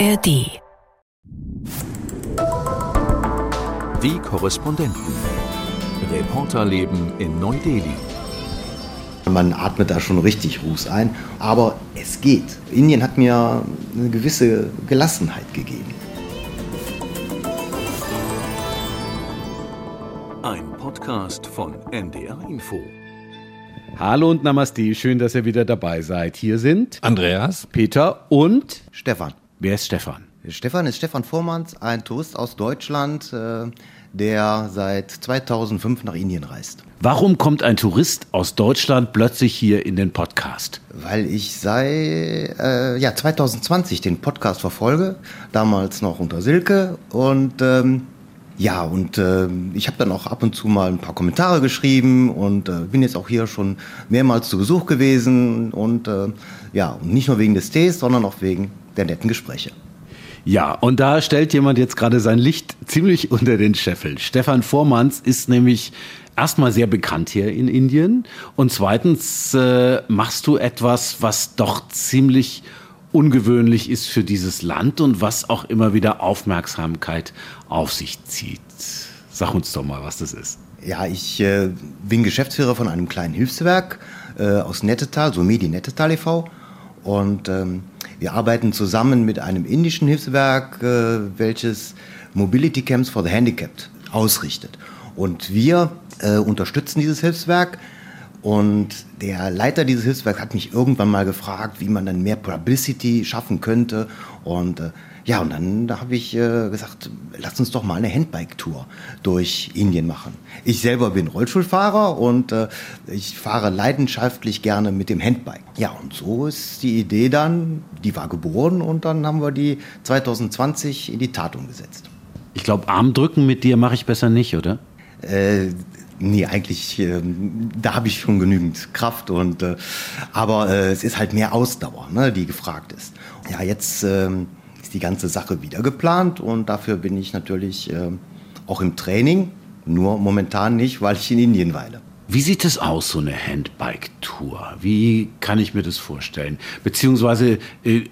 ARD. Die Korrespondenten. Reporterleben in Neu-Delhi. Man atmet da schon richtig Ruß ein, aber es geht. Indien hat mir eine gewisse Gelassenheit gegeben. Ein Podcast von NDR Info. Hallo und Namaste, schön, dass ihr wieder dabei seid. Hier sind Andreas, Peter und Stefan. Wer ist Stefan? Stefan ist Stefan Vormanns, ein Tourist aus Deutschland, äh, der seit 2005 nach Indien reist. Warum kommt ein Tourist aus Deutschland plötzlich hier in den Podcast? Weil ich sei äh, ja 2020 den Podcast verfolge, damals noch unter Silke und ähm, ja und äh, ich habe dann auch ab und zu mal ein paar Kommentare geschrieben und äh, bin jetzt auch hier schon mehrmals zu Besuch gewesen und äh, ja und nicht nur wegen des Tees, sondern auch wegen der netten Gespräche. Ja, und da stellt jemand jetzt gerade sein Licht ziemlich unter den Scheffel. Stefan Vormanns ist nämlich erstmal sehr bekannt hier in Indien und zweitens äh, machst du etwas, was doch ziemlich ungewöhnlich ist für dieses Land und was auch immer wieder Aufmerksamkeit auf sich zieht. Sag uns doch mal, was das ist. Ja, ich äh, bin Geschäftsführer von einem kleinen Hilfswerk äh, aus Nettetal, so Medi Nettetal e.V. Und ähm, wir arbeiten zusammen mit einem indischen Hilfswerk, äh, welches Mobility Camps for the Handicapped ausrichtet. Und wir äh, unterstützen dieses Hilfswerk. Und der Leiter dieses Hilfswerks hat mich irgendwann mal gefragt, wie man dann mehr Publicity schaffen könnte. Und äh, ja, und dann da habe ich äh, gesagt, lass uns doch mal eine Handbike-Tour durch Indien machen. Ich selber bin Rollstuhlfahrer und äh, ich fahre leidenschaftlich gerne mit dem Handbike. Ja, und so ist die Idee dann, die war geboren und dann haben wir die 2020 in die Tat umgesetzt. Ich glaube, Armdrücken mit dir mache ich besser nicht, oder? Äh, nee, eigentlich, äh, da habe ich schon genügend Kraft und äh, aber äh, es ist halt mehr Ausdauer, ne, die gefragt ist. Ja, jetzt ähm, ist die ganze Sache wieder geplant und dafür bin ich natürlich äh, auch im Training, nur momentan nicht, weil ich in Indien weile. Wie sieht es aus, so eine Handbike-Tour? Wie kann ich mir das vorstellen? Beziehungsweise, äh,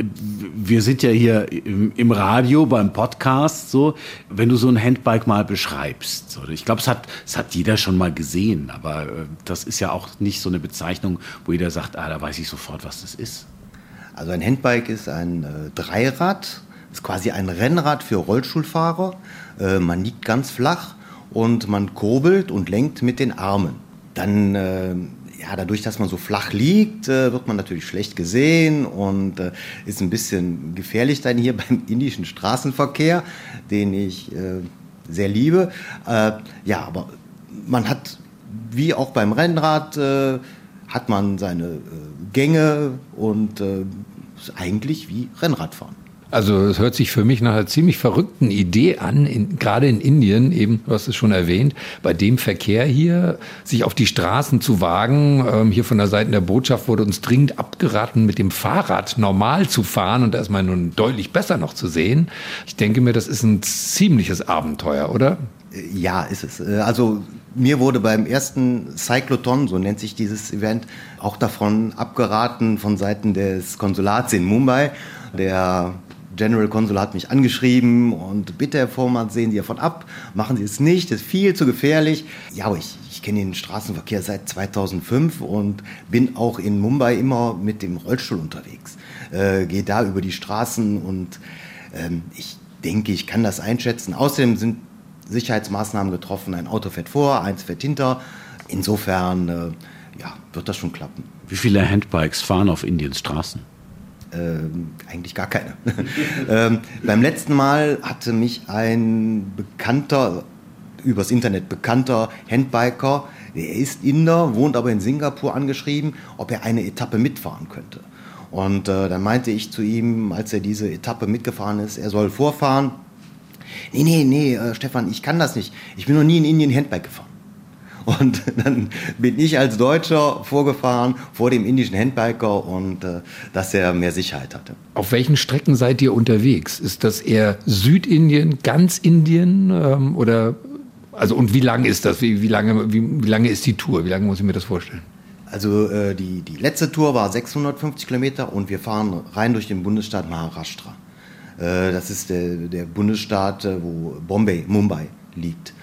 wir sind ja hier im, Radio, beim Podcast, so, wenn du so ein Handbike mal beschreibst. So, ich glaube, es hat, es hat jeder schon mal gesehen, aber äh, das ist ja auch nicht so eine Bezeichnung, wo jeder sagt, ah, da weiß ich sofort, was das ist. Also ein Handbike ist ein äh, Dreirad, ist quasi ein Rennrad für Rollstuhlfahrer. Äh, man liegt ganz flach und man kurbelt und lenkt mit den Armen dann, äh, ja, dadurch, dass man so flach liegt, äh, wird man natürlich schlecht gesehen und ist ein bisschen gefährlich dann hier beim indischen Straßenverkehr, den ich sehr liebe. Ja, aber man hat, wie auch beim Rennrad, hat man seine Gänge und ist eigentlich wie Rennradfahren. Also es hört sich für mich nach einer ziemlich verrückten Idee an, in, gerade in Indien, eben, du hast es schon erwähnt, bei dem Verkehr hier, sich auf die Straßen zu wagen. Ähm, hier von der Seite der Botschaft wurde uns dringend abgeraten, mit dem Fahrrad normal zu fahren und da ist man nun deutlich besser noch zu sehen. Ich denke mir, das ist ein ziemliches Abenteuer, oder? Ja, ist es. Äh, also mir wurde beim ersten Cycloton, so nennt sich dieses Event, auch davon abgeraten von Seiten des Konsulats in Mumbai. Der General Consul hat mich angeschrieben und bitte, Herr Vormann, sehen Sie davon ab, machen Sie es nicht, das ist viel zu gefährlich. Ja, ich, ich kenne den Straßenverkehr seit 2005 und bin auch in Mumbai immer mit dem Rollstuhl unterwegs. Äh, Gehe da über die Straßen und ähm, ich denke, ich kann das einschätzen. Außerdem sind Sicherheitsmaßnahmen getroffen. Ein Auto fährt vor, eins fährt hinter. Insofern äh, ja, wird das schon klappen. Wie viele Handbikes fahren auf Indiens Straßen? Ähm, eigentlich gar keine. ähm, beim letzten Mal hatte mich ein bekannter, übers Internet bekannter Handbiker, der ist Inder, wohnt aber in Singapur, angeschrieben, ob er eine Etappe mitfahren könnte. Und äh, dann meinte ich zu ihm, als er diese Etappe mitgefahren ist, er soll vorfahren. Nee, nee, nee, äh, Stefan, ich kann das nicht. Ich bin noch nie in Indien Handbike gefahren. Und dann bin ich als Deutscher vorgefahren vor dem indischen Handbiker und äh, dass er mehr Sicherheit hatte. Auf welchen Strecken seid ihr unterwegs? Ist das eher Südindien, ganz Indien ähm, oder also und wie lang ist das? Wie, wie, lange, wie, wie lange ist die Tour? Wie lange muss ich mir das vorstellen? Also äh, die, die letzte Tour war 650 Kilometer und wir fahren rein durch den Bundesstaat Maharashtra. Äh, das ist der, der Bundesstaat, äh, wo Bombay, Mumbai liegt.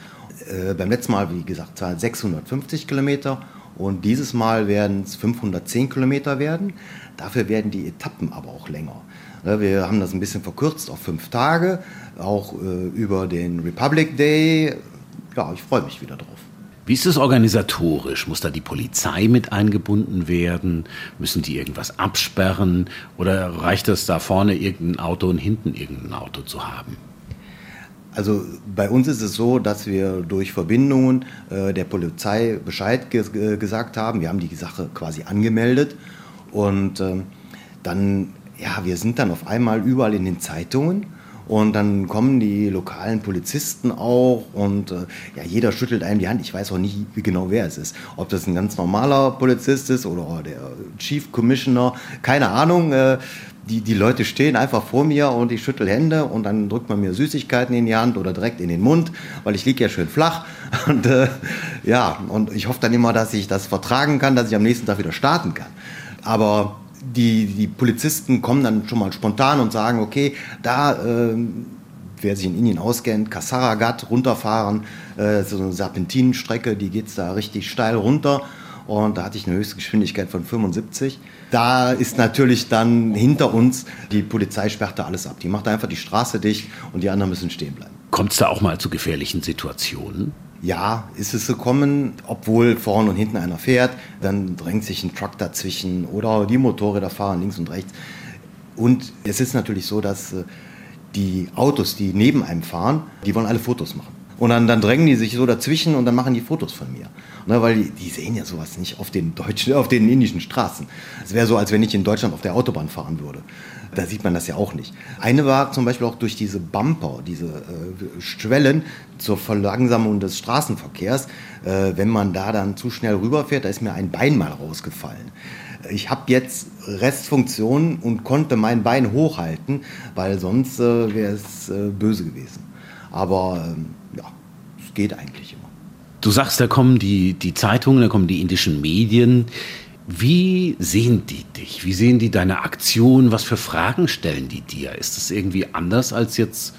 Äh, beim letzten Mal, wie gesagt, 650 Kilometer und dieses Mal werden es 510 Kilometer werden. Dafür werden die Etappen aber auch länger. Wir haben das ein bisschen verkürzt auf fünf Tage, auch äh, über den Republic Day. Ja, ich freue mich wieder drauf. Wie ist es organisatorisch? Muss da die Polizei mit eingebunden werden? Müssen die irgendwas absperren? Oder reicht es da vorne irgendein Auto und hinten irgendein Auto zu haben? Also bei uns ist es so, dass wir durch Verbindungen äh, der Polizei Bescheid ge äh, gesagt haben. Wir haben die Sache quasi angemeldet und äh, dann, ja, wir sind dann auf einmal überall in den Zeitungen und dann kommen die lokalen Polizisten auch und äh, ja, jeder schüttelt einem die Hand. Ich weiß auch nicht wie genau, wer es ist. Ob das ein ganz normaler Polizist ist oder der Chief Commissioner, keine Ahnung. Äh, die, die Leute stehen einfach vor mir und ich schüttel Hände und dann drückt man mir Süßigkeiten in die Hand oder direkt in den Mund, weil ich liege ja schön flach. Und äh, ja, und ich hoffe dann immer, dass ich das vertragen kann, dass ich am nächsten Tag wieder starten kann. Aber die, die Polizisten kommen dann schon mal spontan und sagen, okay, da, äh, wer sich in Indien auskennt, Kasaragat runterfahren, äh, so eine Serpentinenstrecke, die geht da richtig steil runter und da hatte ich eine Höchstgeschwindigkeit von 75. Da ist natürlich dann hinter uns, die Polizei sperrte alles ab. Die macht einfach die Straße dicht und die anderen müssen stehen bleiben. Kommt es da auch mal zu gefährlichen Situationen? Ja, ist es gekommen, obwohl vorne und hinten einer fährt, dann drängt sich ein Truck dazwischen oder die Motorräder fahren links und rechts. Und es ist natürlich so, dass äh, die Autos, die neben einem fahren, die wollen alle Fotos machen. Und dann, dann drängen die sich so dazwischen und dann machen die Fotos von mir. Ne, weil die, die, sehen ja sowas nicht auf den deutschen, auf den indischen Straßen. Es wäre so, als wenn ich in Deutschland auf der Autobahn fahren würde. Da sieht man das ja auch nicht. Eine war zum Beispiel auch durch diese Bumper, diese äh, Schwellen zur Verlangsamung des Straßenverkehrs. Äh, wenn man da dann zu schnell rüberfährt, da ist mir ein Bein mal rausgefallen. Ich habe jetzt Restfunktion und konnte mein Bein hochhalten, weil sonst äh, wäre es äh, böse gewesen. Aber ähm, geht eigentlich immer. Du sagst, da kommen die, die Zeitungen, da kommen die indischen Medien. Wie sehen die dich? Wie sehen die deine Aktion? Was für Fragen stellen die dir? Ist das irgendwie anders als jetzt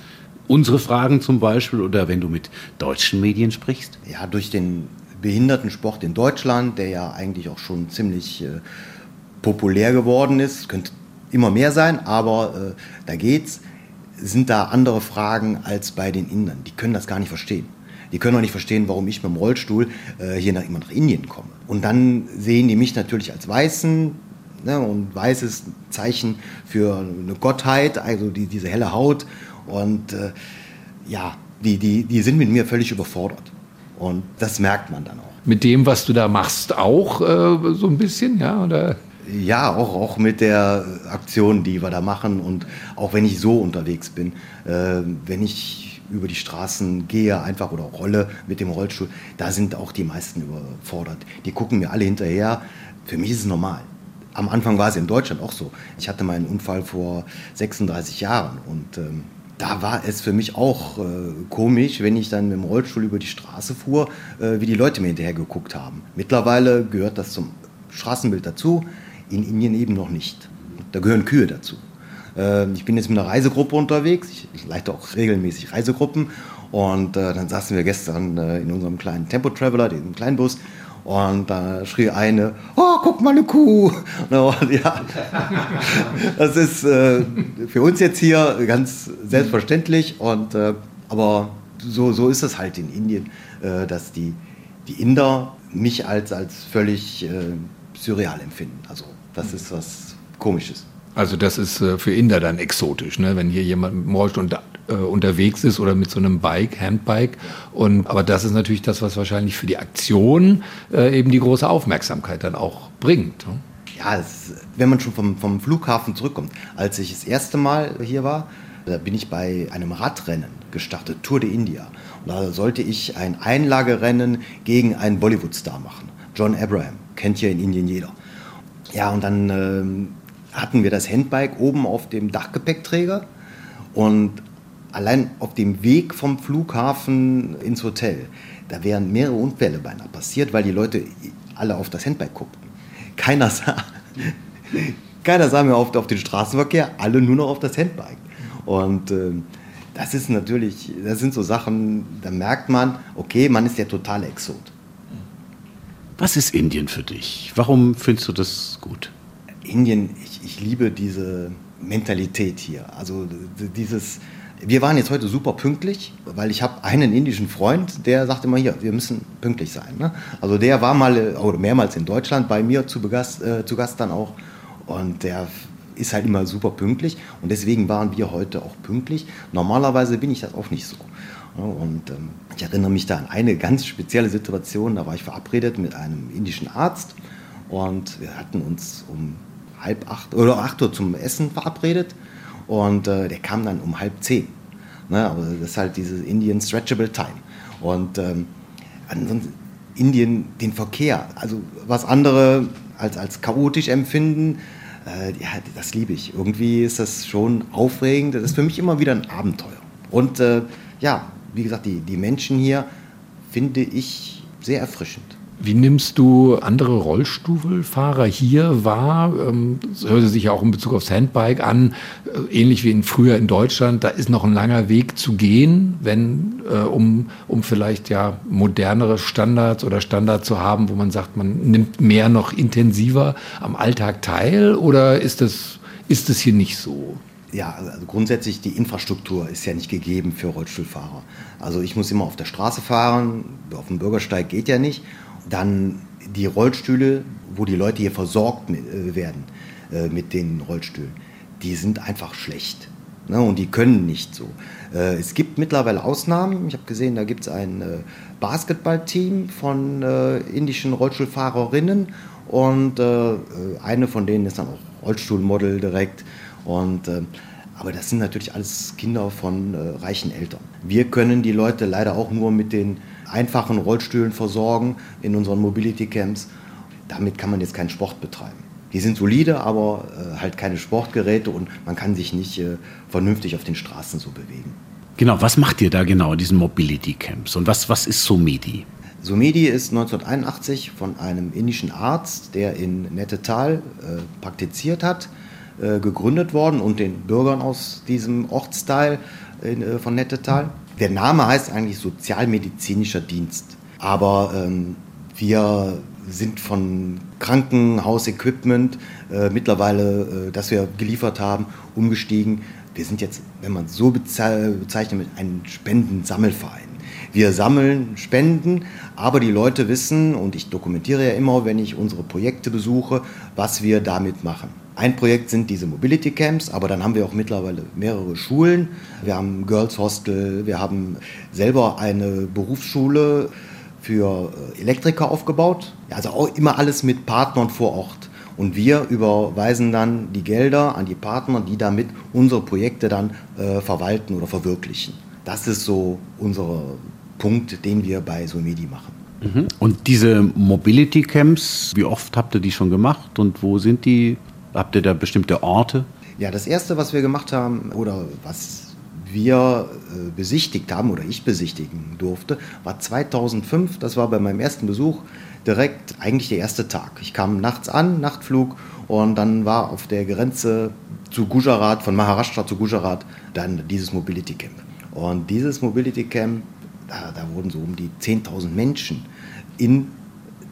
unsere Fragen zum Beispiel oder wenn du mit deutschen Medien sprichst? Ja, durch den Behindertensport in Deutschland, der ja eigentlich auch schon ziemlich äh, populär geworden ist, könnte immer mehr sein, aber äh, da geht's, sind da andere Fragen als bei den Indern. Die können das gar nicht verstehen. Die können auch nicht verstehen, warum ich mit dem Rollstuhl äh, hier nach, immer nach Indien komme. Und dann sehen die mich natürlich als Weißen, ne, und weiß ist ein Zeichen für eine Gottheit, also die, diese helle Haut. Und äh, ja, die, die, die sind mit mir völlig überfordert. Und das merkt man dann auch. Mit dem, was du da machst, auch äh, so ein bisschen, ja? Oder? Ja, auch, auch mit der Aktion, die wir da machen und auch wenn ich so unterwegs bin. Äh, wenn ich über die Straßen gehe, einfach oder rolle mit dem Rollstuhl, da sind auch die meisten überfordert. Die gucken mir alle hinterher. Für mich ist es normal. Am Anfang war es in Deutschland auch so. Ich hatte meinen Unfall vor 36 Jahren und ähm, da war es für mich auch äh, komisch, wenn ich dann mit dem Rollstuhl über die Straße fuhr, äh, wie die Leute mir hinterher geguckt haben. Mittlerweile gehört das zum Straßenbild dazu, in Indien eben noch nicht. Da gehören Kühe dazu. Ähm, ich bin jetzt mit einer Reisegruppe unterwegs. Ich leite auch regelmäßig Reisegruppen. Und äh, dann saßen wir gestern äh, in unserem kleinen Tempo Traveler, diesem kleinen Bus. Und da schrie eine, oh, guck mal eine Kuh. Und, ja, das ist äh, für uns jetzt hier ganz selbstverständlich. Und, äh, aber so, so ist es halt in Indien, äh, dass die, die Inder mich als, als völlig äh, surreal empfinden. Also das ist was Komisches. Also das ist äh, für Inder dann exotisch, ne? wenn hier jemand Rollstuhl unter, äh, unterwegs ist oder mit so einem Bike, Handbike. Und, aber das ist natürlich das, was wahrscheinlich für die Aktion äh, eben die große Aufmerksamkeit dann auch bringt. Ne? Ja, es, wenn man schon vom, vom Flughafen zurückkommt. Als ich das erste Mal hier war, da bin ich bei einem Radrennen gestartet, Tour de India. Und da sollte ich ein Einlagerennen gegen einen Bollywood-Star machen. John Abraham, kennt hier in Indien jeder. Ja, und dann ähm, hatten wir das Handbike oben auf dem Dachgepäckträger und allein auf dem Weg vom Flughafen ins Hotel, da wären mehrere Unfälle beinahe passiert, weil die Leute alle auf das Handbike guckten. Keiner sah, keiner sah mehr auf, auf den Straßenverkehr, alle nur noch auf das Handbike. Und äh, das ist natürlich, das sind so Sachen, da merkt man, okay, man ist der totale Exot. Was ist Indien für dich? Warum findest du das gut? Indien, ich, liebe diese Mentalität hier. Also dieses, wir waren jetzt heute super pünktlich, weil ich habe einen indischen Freund, der sagt immer hier, wir müssen pünktlich sein. Ne? Also der war mal oder mehrmals in Deutschland bei mir zu, Begast, äh, zu Gast dann auch und der ist halt immer super pünktlich und deswegen waren wir heute auch pünktlich. Normalerweise bin ich das auch nicht so. Und ähm, ich erinnere mich da an eine ganz spezielle Situation, da war ich verabredet mit einem indischen Arzt und wir hatten uns um halb acht oder acht Uhr zum Essen verabredet und äh, der kam dann um halb zehn. Ne? Aber das ist halt dieses Indian Stretchable Time. Und ähm, ansonsten Indien den Verkehr, also was andere als, als chaotisch empfinden, äh, ja, das liebe ich. Irgendwie ist das schon aufregend. Das ist für mich immer wieder ein Abenteuer. Und äh, ja, wie gesagt, die, die Menschen hier finde ich sehr erfrischend. Wie nimmst du andere Rollstuhlfahrer hier wahr? Ähm, das hört sich ja auch in Bezug aufs Handbike an, äh, ähnlich wie in früher in Deutschland. Da ist noch ein langer Weg zu gehen, wenn, äh, um, um vielleicht ja modernere Standards oder Standards zu haben, wo man sagt, man nimmt mehr noch intensiver am Alltag teil oder ist das, ist das hier nicht so? Ja, also grundsätzlich die Infrastruktur ist ja nicht gegeben für Rollstuhlfahrer. Also ich muss immer auf der Straße fahren, auf dem Bürgersteig geht ja nicht. Dann die Rollstühle, wo die Leute hier versorgt äh, werden äh, mit den Rollstühlen, die sind einfach schlecht. Ne? Und die können nicht so. Äh, es gibt mittlerweile Ausnahmen. Ich habe gesehen, da gibt es ein Basketballteam von indischen Rollstuhlfahrerinnen und eine von denen ist dann auch Rollstuhlmodel direkt. Und aber das sind natürlich alles Kinder von äh, reichen Eltern. Wir können die Leute leider auch nur mit den einfachen Rollstühlen versorgen in unseren Mobility Camps. Damit kann man jetzt keinen Sport betreiben. Die sind solide, aber äh, halt keine Sportgeräte und man kann sich nicht äh, vernünftig auf den Straßen so bewegen. Genau, was macht ihr da genau, diesen Mobility Camps? Und was, was ist Sumedi? Sumedi ist 1981 von einem indischen Arzt, der in Nettetal äh, praktiziert hat, äh, gegründet worden und den Bürgern aus diesem Ortsteil äh, von Nettetal. Der Name heißt eigentlich Sozialmedizinischer Dienst. Aber ähm, wir sind von Krankenhausequipment äh, mittlerweile, äh, das wir geliefert haben, umgestiegen. Wir sind jetzt, wenn man so bezeichnet, mit einem Spendensammelverein. Wir sammeln Spenden, aber die Leute wissen, und ich dokumentiere ja immer, wenn ich unsere Projekte besuche, was wir damit machen. Ein Projekt sind diese Mobility Camps, aber dann haben wir auch mittlerweile mehrere Schulen. Wir haben Girls Hostel, wir haben selber eine Berufsschule für äh, Elektriker aufgebaut. Also auch immer alles mit Partnern vor Ort. Und wir überweisen dann die Gelder an die Partner, die damit unsere Projekte dann äh, verwalten oder verwirklichen. Das ist so unser Punkt, den wir bei Somedi machen. Mhm. Und diese Mobility Camps, wie oft habt ihr die schon gemacht und wo sind die? Habt ihr da bestimmte Orte? Ja, das erste, was wir gemacht haben oder was wir äh, besichtigt haben oder ich besichtigen durfte, war 2005. Das war bei meinem ersten Besuch direkt eigentlich der erste Tag. Ich kam nachts an, Nachtflug und dann war auf der Grenze zu Gujarat, von Maharashtra zu Gujarat, dann dieses Mobility Camp. Und dieses Mobility Camp, da, da wurden so um die 10.000 Menschen in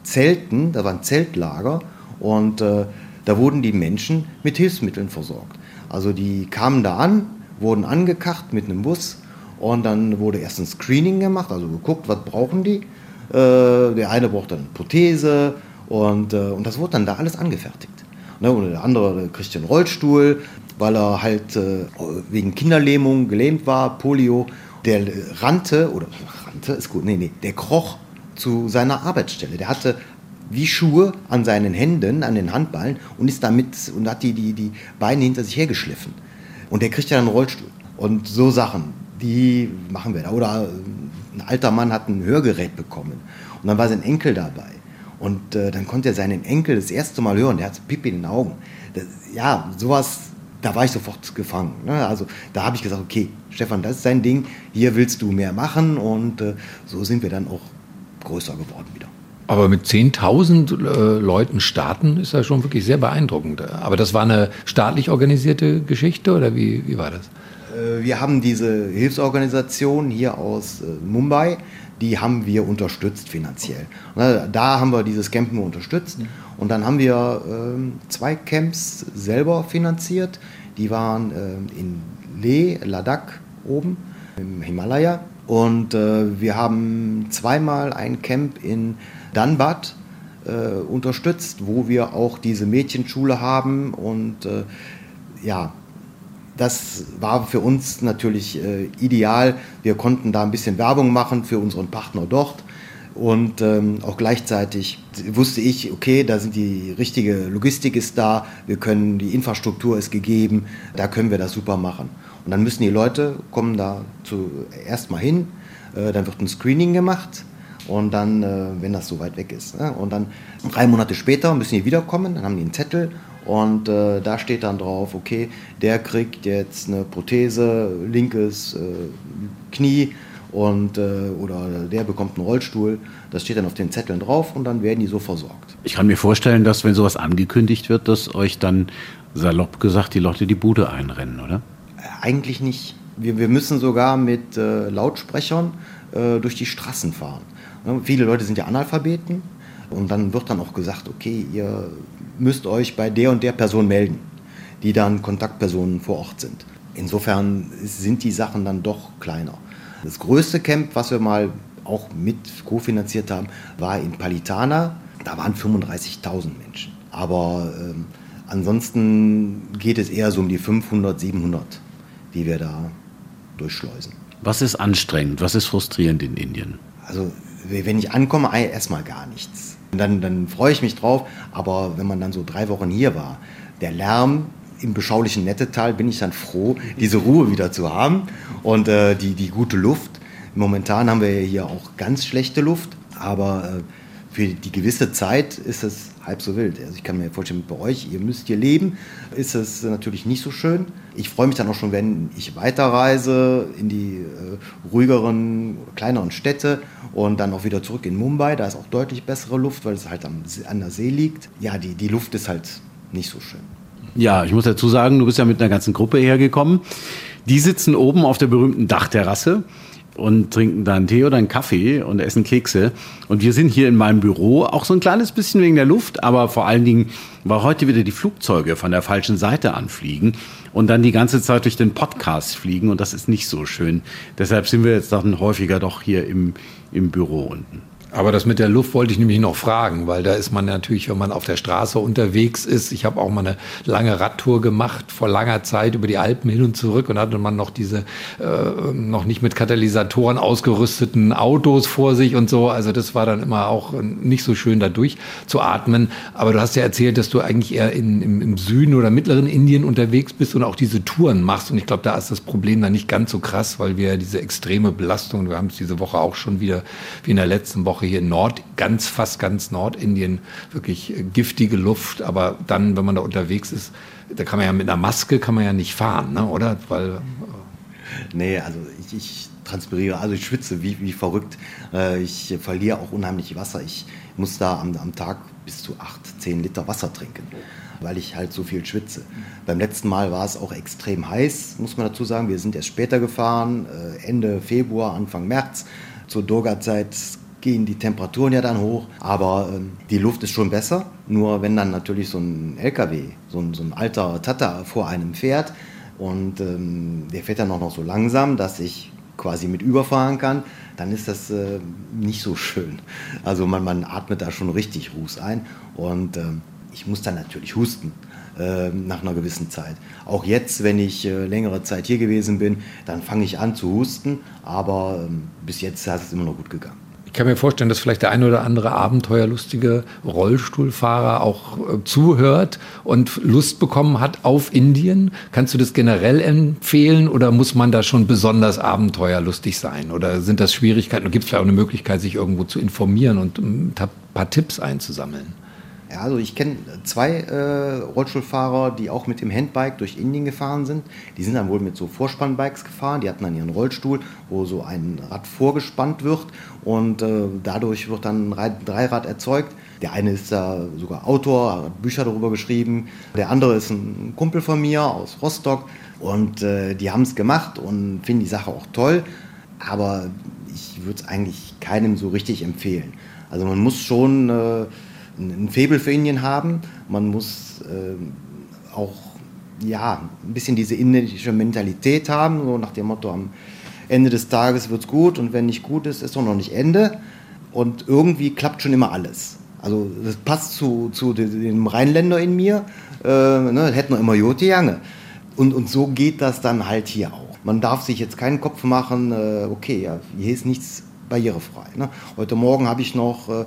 Zelten, da war ein Zeltlager und äh, da wurden die Menschen mit Hilfsmitteln versorgt. Also die kamen da an, wurden angekacht mit einem Bus und dann wurde erst ein Screening gemacht, also geguckt, was brauchen die. Äh, der eine braucht dann eine Prothese und, äh, und das wurde dann da alles angefertigt. Ne, und der andere kriegt einen Rollstuhl, weil er halt äh, wegen Kinderlähmung gelähmt war, Polio. Der rannte, oder rannte, ist gut, nee, nee, der kroch zu seiner Arbeitsstelle. Der hatte wie Schuhe an seinen Händen, an den Handballen und ist damit und hat die, die, die Beine hinter sich hergeschliffen. Und der kriegt ja einen Rollstuhl. Und so Sachen, die machen wir da. Oder ein alter Mann hat ein Hörgerät bekommen und dann war sein Enkel dabei. Und äh, dann konnte er seinen Enkel das erste Mal hören, der hat Pipi in den Augen. Das, ja, sowas, da war ich sofort gefangen. Ne? Also da habe ich gesagt, okay, Stefan, das ist dein Ding, hier willst du mehr machen und äh, so sind wir dann auch größer geworden. Aber mit 10.000 äh, Leuten starten ist das schon wirklich sehr beeindruckend. Aber das war eine staatlich organisierte Geschichte oder wie, wie war das? Äh, wir haben diese Hilfsorganisation hier aus äh, Mumbai, die haben wir unterstützt finanziell. Da haben wir dieses Camp nur unterstützt. Und dann haben wir ähm, zwei Camps selber finanziert. Die waren ähm, in Leh, Ladakh oben im Himalaya. Und äh, wir haben zweimal ein Camp in Danbad unterstützt, wo wir auch diese Mädchenschule haben. Und ja, das war für uns natürlich äh, ideal. Wir konnten da ein bisschen Werbung machen für unseren Partner dort. Und ähm, auch gleichzeitig wusste ich, okay, da sind die richtige Logistik ist da, wir können, die Infrastruktur ist gegeben, da können wir das super machen. Und dann müssen die Leute kommen da zuerst mal hin, äh, dann wird ein Screening gemacht und dann, äh, wenn das so weit weg ist. Ne? Und dann drei Monate später müssen die wiederkommen, dann haben die einen Zettel und äh, da steht dann drauf, okay, der kriegt jetzt eine Prothese, linkes äh, Knie und, äh, oder der bekommt einen Rollstuhl. Das steht dann auf den Zetteln drauf und dann werden die so versorgt. Ich kann mir vorstellen, dass wenn sowas angekündigt wird, dass euch dann salopp gesagt die Leute die Bude einrennen, oder? Äh, eigentlich nicht. Wir, wir müssen sogar mit äh, Lautsprechern äh, durch die Straßen fahren. Ja, viele Leute sind ja Analphabeten und dann wird dann auch gesagt, okay, ihr müsst euch bei der und der Person melden, die dann Kontaktpersonen vor Ort sind. Insofern sind die Sachen dann doch kleiner. Das größte Camp, was wir mal auch mit kofinanziert haben, war in Palitana. Da waren 35.000 Menschen. Aber ähm, ansonsten geht es eher so um die 500, 700, die wir da durchschleusen. Was ist anstrengend, was ist frustrierend in Indien? Also wenn ich ankomme, erstmal gar nichts dann, dann freue ich mich drauf. Aber wenn man dann so drei Wochen hier war, der Lärm im beschaulichen Nettetal, bin ich dann froh, diese Ruhe wieder zu haben und äh, die, die gute Luft. Momentan haben wir hier auch ganz schlechte Luft, aber äh, für die gewisse Zeit ist es halb so wild. Also ich kann mir vorstellen, bei euch, ihr müsst hier leben, ist es natürlich nicht so schön. Ich freue mich dann auch schon, wenn ich weiterreise in die äh, ruhigeren, kleineren Städte und dann auch wieder zurück in Mumbai. Da ist auch deutlich bessere Luft, weil es halt am, an der See liegt. Ja, die, die Luft ist halt nicht so schön. Ja, ich muss dazu sagen, du bist ja mit einer ganzen Gruppe hergekommen. Die sitzen oben auf der berühmten Dachterrasse und trinken dann Tee oder einen Kaffee und essen Kekse. Und wir sind hier in meinem Büro, auch so ein kleines bisschen wegen der Luft, aber vor allen Dingen, weil heute wieder die Flugzeuge von der falschen Seite anfliegen und dann die ganze Zeit durch den Podcast fliegen und das ist nicht so schön. Deshalb sind wir jetzt dann häufiger doch hier im, im Büro unten. Aber das mit der Luft wollte ich nämlich noch fragen, weil da ist man natürlich, wenn man auf der Straße unterwegs ist. Ich habe auch mal eine lange Radtour gemacht vor langer Zeit über die Alpen hin und zurück und hatte man noch diese äh, noch nicht mit Katalysatoren ausgerüsteten Autos vor sich und so. Also das war dann immer auch nicht so schön dadurch zu atmen. Aber du hast ja erzählt, dass du eigentlich eher in, im, im Süden oder mittleren Indien unterwegs bist und auch diese Touren machst. Und ich glaube, da ist das Problem dann nicht ganz so krass, weil wir diese extreme Belastung, wir haben es diese Woche auch schon wieder wie in der letzten Woche Woche hier in Nord, ganz, fast ganz Nordindien, wirklich giftige Luft. Aber dann, wenn man da unterwegs ist, da kann man ja mit einer Maske kann man ja nicht fahren, ne? oder? Weil, äh, nee, also ich, ich transpiriere, also ich schwitze wie, wie verrückt. Äh, ich verliere auch unheimlich Wasser. Ich muss da am, am Tag bis zu 8, 10 Liter Wasser trinken, weil ich halt so viel schwitze. Beim letzten Mal war es auch extrem heiß, muss man dazu sagen. Wir sind erst später gefahren, äh, Ende Februar, Anfang März. Zur Durga-Zeit gehen die Temperaturen ja dann hoch, aber ähm, die Luft ist schon besser. Nur wenn dann natürlich so ein LKW, so ein, so ein alter Tata vor einem fährt und ähm, der fährt dann auch noch so langsam, dass ich quasi mit überfahren kann, dann ist das äh, nicht so schön. Also man, man atmet da schon richtig Ruß ein und ähm, ich muss dann natürlich husten äh, nach einer gewissen Zeit. Auch jetzt, wenn ich äh, längere Zeit hier gewesen bin, dann fange ich an zu husten, aber ähm, bis jetzt ist es immer noch gut gegangen kann mir vorstellen, dass vielleicht der ein oder andere abenteuerlustige Rollstuhlfahrer auch äh, zuhört und Lust bekommen hat auf Indien. Kannst du das generell empfehlen oder muss man da schon besonders abenteuerlustig sein? Oder sind das Schwierigkeiten? Gibt es vielleicht auch eine Möglichkeit, sich irgendwo zu informieren und ein paar Tipps einzusammeln? Ja, also ich kenne zwei äh, Rollstuhlfahrer, die auch mit dem Handbike durch Indien gefahren sind. Die sind dann wohl mit so Vorspannbikes gefahren. Die hatten dann ihren Rollstuhl, wo so ein Rad vorgespannt wird und äh, dadurch wird dann ein Dreirad erzeugt. Der eine ist da sogar Autor, hat Bücher darüber geschrieben. Der andere ist ein Kumpel von mir aus Rostock. Und äh, die haben es gemacht und finden die Sache auch toll. Aber ich würde es eigentlich keinem so richtig empfehlen. Also man muss schon äh, ein Faible für Indien haben. Man muss äh, auch ja, ein bisschen diese indische Mentalität haben, so nach dem Motto, am Ende des Tages wird es gut und wenn nicht gut ist, ist doch noch nicht Ende. Und irgendwie klappt schon immer alles. Also das passt zu, zu dem Rheinländer in mir, äh, ne, hätten wir immer Jote Jange. Und, und so geht das dann halt hier auch. Man darf sich jetzt keinen Kopf machen, äh, okay, ja, hier ist nichts barrierefrei. Ne? Heute Morgen habe ich noch äh,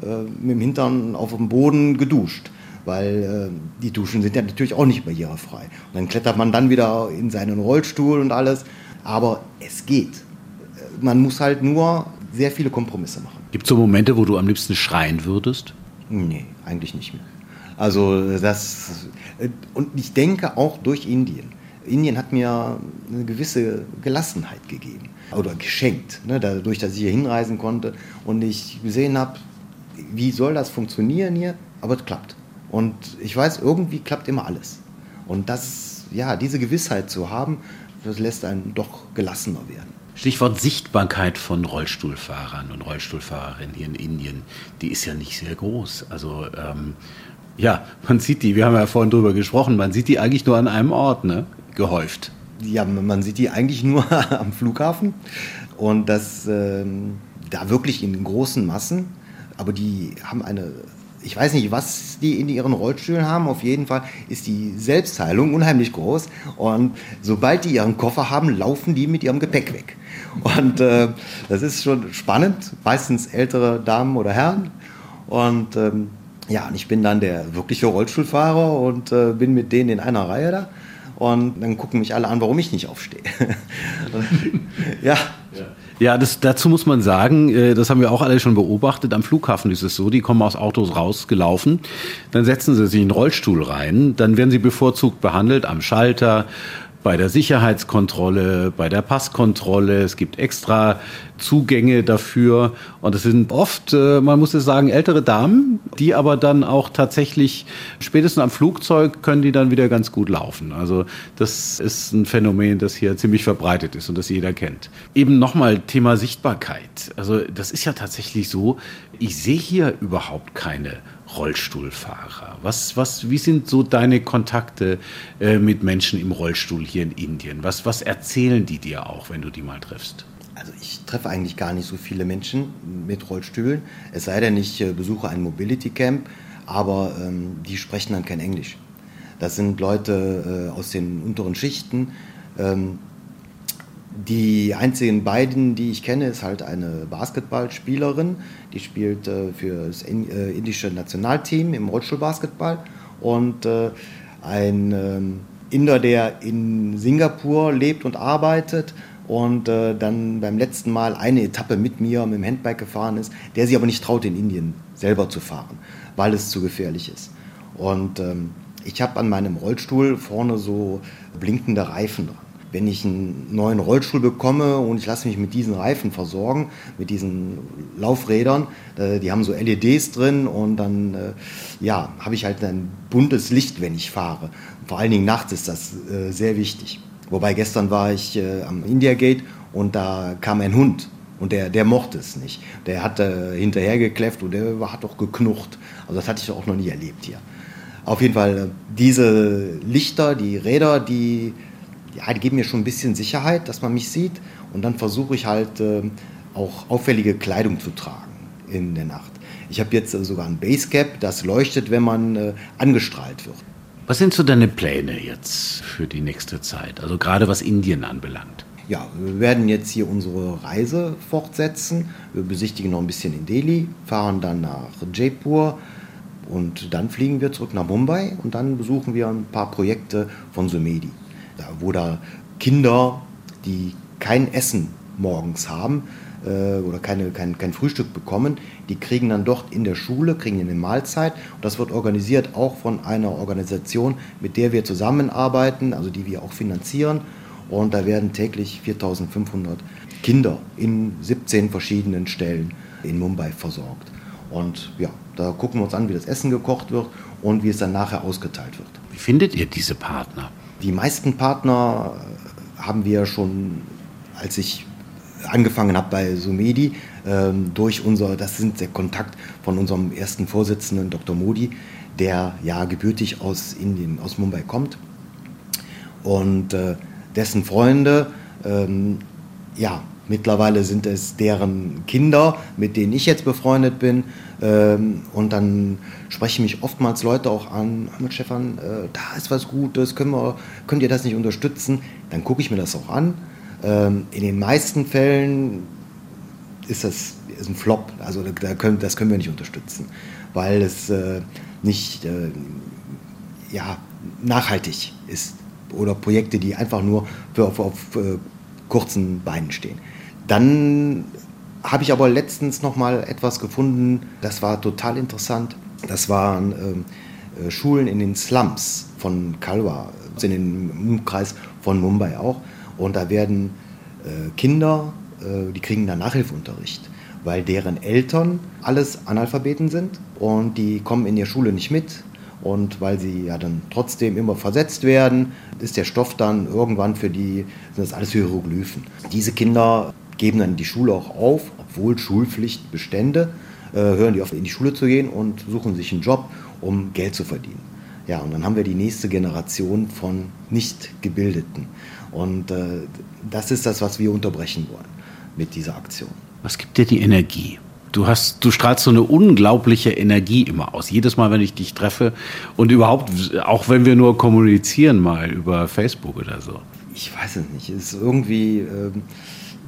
mit dem Hintern auf dem Boden geduscht, weil äh, die Duschen sind ja natürlich auch nicht barrierefrei. Und dann klettert man dann wieder in seinen Rollstuhl und alles. Aber es geht. Äh, man muss halt nur sehr viele Kompromisse machen. Gibt es so Momente, wo du am liebsten schreien würdest? Nee, eigentlich nicht mehr. Also das, äh, und ich denke auch durch Indien. Indien hat mir eine gewisse Gelassenheit gegeben oder geschenkt, ne, dadurch, dass ich hier hinreisen konnte und ich gesehen habe, wie soll das funktionieren hier, aber es klappt. Und ich weiß, irgendwie klappt immer alles. Und das, ja, diese Gewissheit zu haben, das lässt einen doch gelassener werden. Stichwort Sichtbarkeit von Rollstuhlfahrern und Rollstuhlfahrerinnen hier in Indien, die ist ja nicht sehr groß. Also ähm, ja, man sieht die, wir haben ja vorhin drüber gesprochen, man sieht die eigentlich nur an einem Ort, ne? gehäuft. Ja, man sieht die eigentlich nur am Flughafen und das ähm, da wirklich in großen Massen, aber die haben eine ich weiß nicht, was die in ihren Rollstühlen haben. Auf jeden Fall ist die Selbstheilung unheimlich groß. Und sobald die ihren Koffer haben, laufen die mit ihrem Gepäck weg. Und äh, das ist schon spannend. Meistens ältere Damen oder Herren. Und ähm, ja, und ich bin dann der wirkliche Rollstuhlfahrer und äh, bin mit denen in einer Reihe da. Und dann gucken mich alle an, warum ich nicht aufstehe. ja. Ja, das, dazu muss man sagen, äh, das haben wir auch alle schon beobachtet. Am Flughafen ist es so, die kommen aus Autos rausgelaufen, dann setzen sie sich in den Rollstuhl rein, dann werden sie bevorzugt behandelt am Schalter, bei der Sicherheitskontrolle, bei der Passkontrolle. Es gibt extra Zugänge dafür. Und es sind oft, äh, man muss es sagen, ältere Damen, die aber dann auch tatsächlich spätestens am Flugzeug können die dann wieder ganz gut laufen. Also das ist ein Phänomen, das hier ziemlich verbreitet ist und das jeder kennt. Eben nochmal Thema Sichtbarkeit. Also das ist ja tatsächlich so, ich sehe hier überhaupt keine Rollstuhlfahrer. Was, was, wie sind so deine Kontakte äh, mit Menschen im Rollstuhl hier in Indien? Was, was erzählen die dir auch, wenn du die mal triffst? Also ich treffe eigentlich gar nicht so viele Menschen mit Rollstühlen, es sei denn, ich äh, besuche ein Mobility Camp, aber ähm, die sprechen dann kein Englisch. Das sind Leute äh, aus den unteren Schichten. Ähm, die einzigen beiden, die ich kenne, ist halt eine Basketballspielerin, die spielt äh, für das äh, indische Nationalteam im Rollstuhlbasketball und äh, ein ähm, Inder, der in Singapur lebt und arbeitet und äh, dann beim letzten Mal eine Etappe mit mir mit dem Handbike gefahren ist, der sich aber nicht traut, in Indien selber zu fahren, weil es zu gefährlich ist. Und ähm, ich habe an meinem Rollstuhl vorne so blinkende Reifen dran. Wenn ich einen neuen Rollstuhl bekomme und ich lasse mich mit diesen Reifen versorgen, mit diesen Laufrädern, äh, die haben so LEDs drin und dann äh, ja, habe ich halt ein buntes Licht, wenn ich fahre. Vor allen Dingen nachts ist das äh, sehr wichtig. Wobei gestern war ich am India Gate und da kam ein Hund und der, der mochte es nicht. Der hat hinterhergekläfft und der hat auch geknucht. Also das hatte ich auch noch nie erlebt hier. Auf jeden Fall, diese Lichter, die Räder, die, ja, die geben mir schon ein bisschen Sicherheit, dass man mich sieht. Und dann versuche ich halt äh, auch auffällige Kleidung zu tragen in der Nacht. Ich habe jetzt äh, sogar ein Basecap, das leuchtet, wenn man äh, angestrahlt wird. Was sind so deine Pläne jetzt für die nächste Zeit? Also gerade was Indien anbelangt. Ja, wir werden jetzt hier unsere Reise fortsetzen. Wir besichtigen noch ein bisschen in Delhi, fahren dann nach Jaipur und dann fliegen wir zurück nach Mumbai und dann besuchen wir ein paar Projekte von Sumedi, wo da Kinder, die kein Essen morgens haben, äh, oder keine, kein, kein Frühstück bekommen, die kriegen dann dort in der Schule, kriegen eine Mahlzeit und das wird organisiert auch von einer Organisation, mit der wir zusammenarbeiten, also die wir auch finanzieren und da werden täglich 4500 Kinder in 17 verschiedenen Stellen in Mumbai versorgt. Und ja, da gucken wir uns an, wie das Essen gekocht wird und wie es dann nachher ausgeteilt wird. Wie findet ihr diese Partner? Die meisten Partner äh, haben wir schon, als ich angefangen habe bei Sumedi, ähm, durch unser, das sind der Kontakt von unserem ersten Vorsitzenden, Dr. Modi, der ja gebürtig aus Indien, aus Mumbai kommt. Und äh, dessen Freunde, ähm, ja, mittlerweile sind es deren Kinder, mit denen ich jetzt befreundet bin. Ähm, und dann sprechen mich oftmals Leute auch an, mit Stefan, äh, da ist was Gutes, können wir, könnt ihr das nicht unterstützen? Dann gucke ich mir das auch an. Ähm, in den meisten Fällen ist das ein Flop, also das können wir nicht unterstützen, weil es äh, nicht äh, ja, nachhaltig ist oder Projekte, die einfach nur für, auf, auf kurzen Beinen stehen. Dann habe ich aber letztens noch mal etwas gefunden, das war total interessant. Das waren ähm, äh, Schulen in den Slums von Kalwa, in den Umkreis von Mumbai auch. Und da werden äh, Kinder, äh, die kriegen dann Nachhilfeunterricht, weil deren Eltern alles Analphabeten sind und die kommen in der Schule nicht mit. Und weil sie ja dann trotzdem immer versetzt werden, ist der Stoff dann irgendwann für die, sind das alles Hieroglyphen. Diese Kinder geben dann die Schule auch auf, obwohl Schulpflicht bestände, äh, hören die auf, in die Schule zu gehen und suchen sich einen Job, um Geld zu verdienen. Ja, und dann haben wir die nächste Generation von Nicht-Gebildeten. Und äh, das ist das, was wir unterbrechen wollen mit dieser Aktion. Was gibt dir die Energie? Du, hast, du strahlst so eine unglaubliche Energie immer aus. Jedes Mal, wenn ich dich treffe und überhaupt, auch wenn wir nur kommunizieren mal über Facebook oder so. Ich weiß es nicht. Es ist irgendwie äh,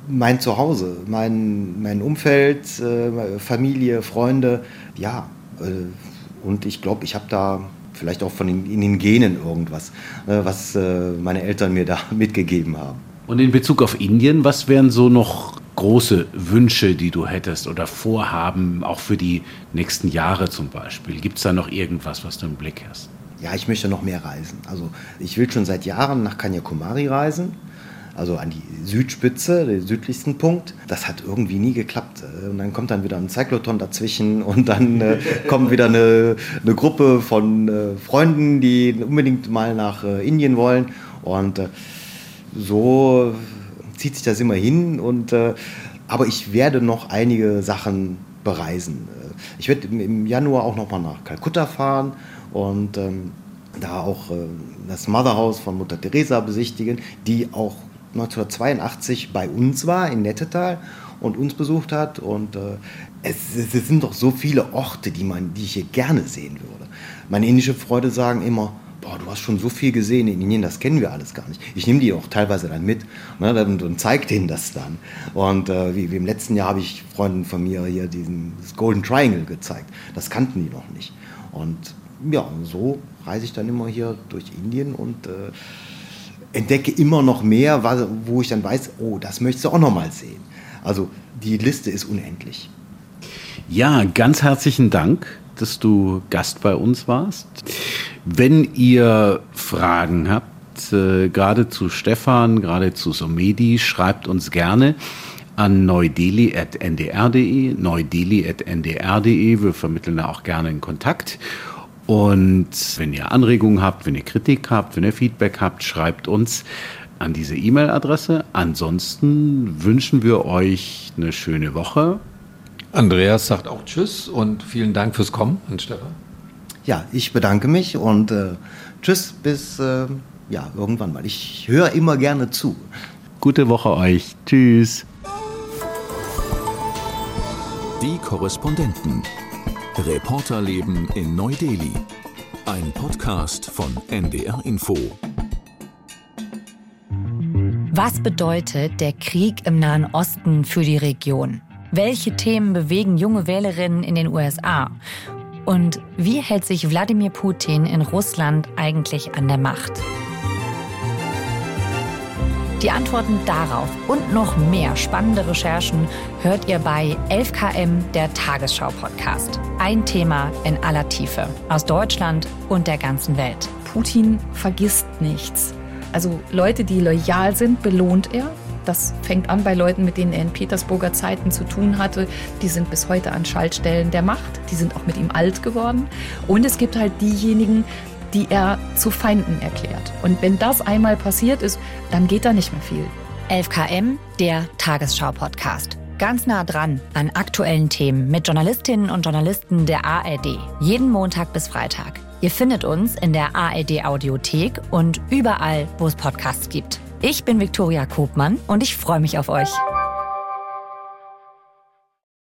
mein Zuhause, mein, mein Umfeld, äh, Familie, Freunde. Ja, äh, und ich glaube, ich habe da vielleicht auch von den, in den Genen irgendwas, äh, was äh, meine Eltern mir da mitgegeben haben. Und in Bezug auf Indien, was wären so noch große Wünsche, die du hättest oder Vorhaben, auch für die nächsten Jahre zum Beispiel? Gibt es da noch irgendwas, was du im Blick hast? Ja, ich möchte noch mehr reisen. Also ich will schon seit Jahren nach Kanyakumari reisen also an die Südspitze, den südlichsten Punkt. Das hat irgendwie nie geklappt. Und dann kommt dann wieder ein Cyclotron dazwischen und dann äh, kommt wieder eine, eine Gruppe von äh, Freunden, die unbedingt mal nach äh, Indien wollen. Und äh, so zieht sich das immer hin. Und, äh, aber ich werde noch einige Sachen bereisen. Ich werde im Januar auch noch mal nach Kalkutta fahren und ähm, da auch äh, das Motherhouse von Mutter Teresa besichtigen, die auch 1982 bei uns war in Nettetal und uns besucht hat. Und äh, es, es, sind doch so viele Orte, die, man, die ich hier gerne sehen würde. Meine indische Freunde sagen immer, boah, du hast schon so viel gesehen in Indien, das kennen wir alles gar nicht. Ich nehme die auch teilweise dann mit ne, und, und zeige denen das dann. Und äh, wie, wie, im letzten Jahr habe ich Freunden von mir hier diesen Golden Triangle gezeigt. Das kannten die noch nicht. Und ja, so reise ich dann immer hier durch Indien und äh, entdecke immer noch mehr, wo ich dann weiß, oh, das möchtest du auch noch mal sehen. Also die Liste ist unendlich. Ja, ganz herzlichen Dank, dass du Gast bei uns warst. Wenn ihr Fragen habt, äh, gerade zu Stefan, gerade zu Somedi, schreibt uns gerne an neudeli.ndr.de, neudeli.ndr.de. Wir vermitteln da auch gerne in Kontakt. Und wenn ihr Anregungen habt, wenn ihr Kritik habt, wenn ihr Feedback habt, schreibt uns an diese E-Mail-Adresse. Ansonsten wünschen wir euch eine schöne Woche. Andreas sagt auch Tschüss und vielen Dank fürs Kommen an Stefan. Ja, ich bedanke mich und äh, Tschüss bis äh, ja, irgendwann mal. Ich höre immer gerne zu. Gute Woche euch. Tschüss. Die Korrespondenten. Reporterleben in Neu-Delhi. Ein Podcast von NDR Info. Was bedeutet der Krieg im Nahen Osten für die Region? Welche Themen bewegen junge Wählerinnen in den USA? Und wie hält sich Wladimir Putin in Russland eigentlich an der Macht? Die Antworten darauf und noch mehr spannende Recherchen hört ihr bei 11KM, der Tagesschau-Podcast. Ein Thema in aller Tiefe aus Deutschland und der ganzen Welt. Putin vergisst nichts. Also Leute, die loyal sind, belohnt er Das fängt an bei Leuten, mit denen er in Petersburger Zeiten zu tun hatte. Die sind bis heute an Schaltstellen der Macht. Die sind auch mit ihm alt geworden. Und es gibt halt diejenigen, die er zu Feinden erklärt. Und wenn das einmal passiert ist, dann geht da nicht mehr viel. 11KM, der Tagesschau-Podcast. Ganz nah dran an aktuellen Themen mit Journalistinnen und Journalisten der ARD. Jeden Montag bis Freitag. Ihr findet uns in der ARD Audiothek und überall, wo es Podcasts gibt. Ich bin Viktoria Kobmann und ich freue mich auf euch.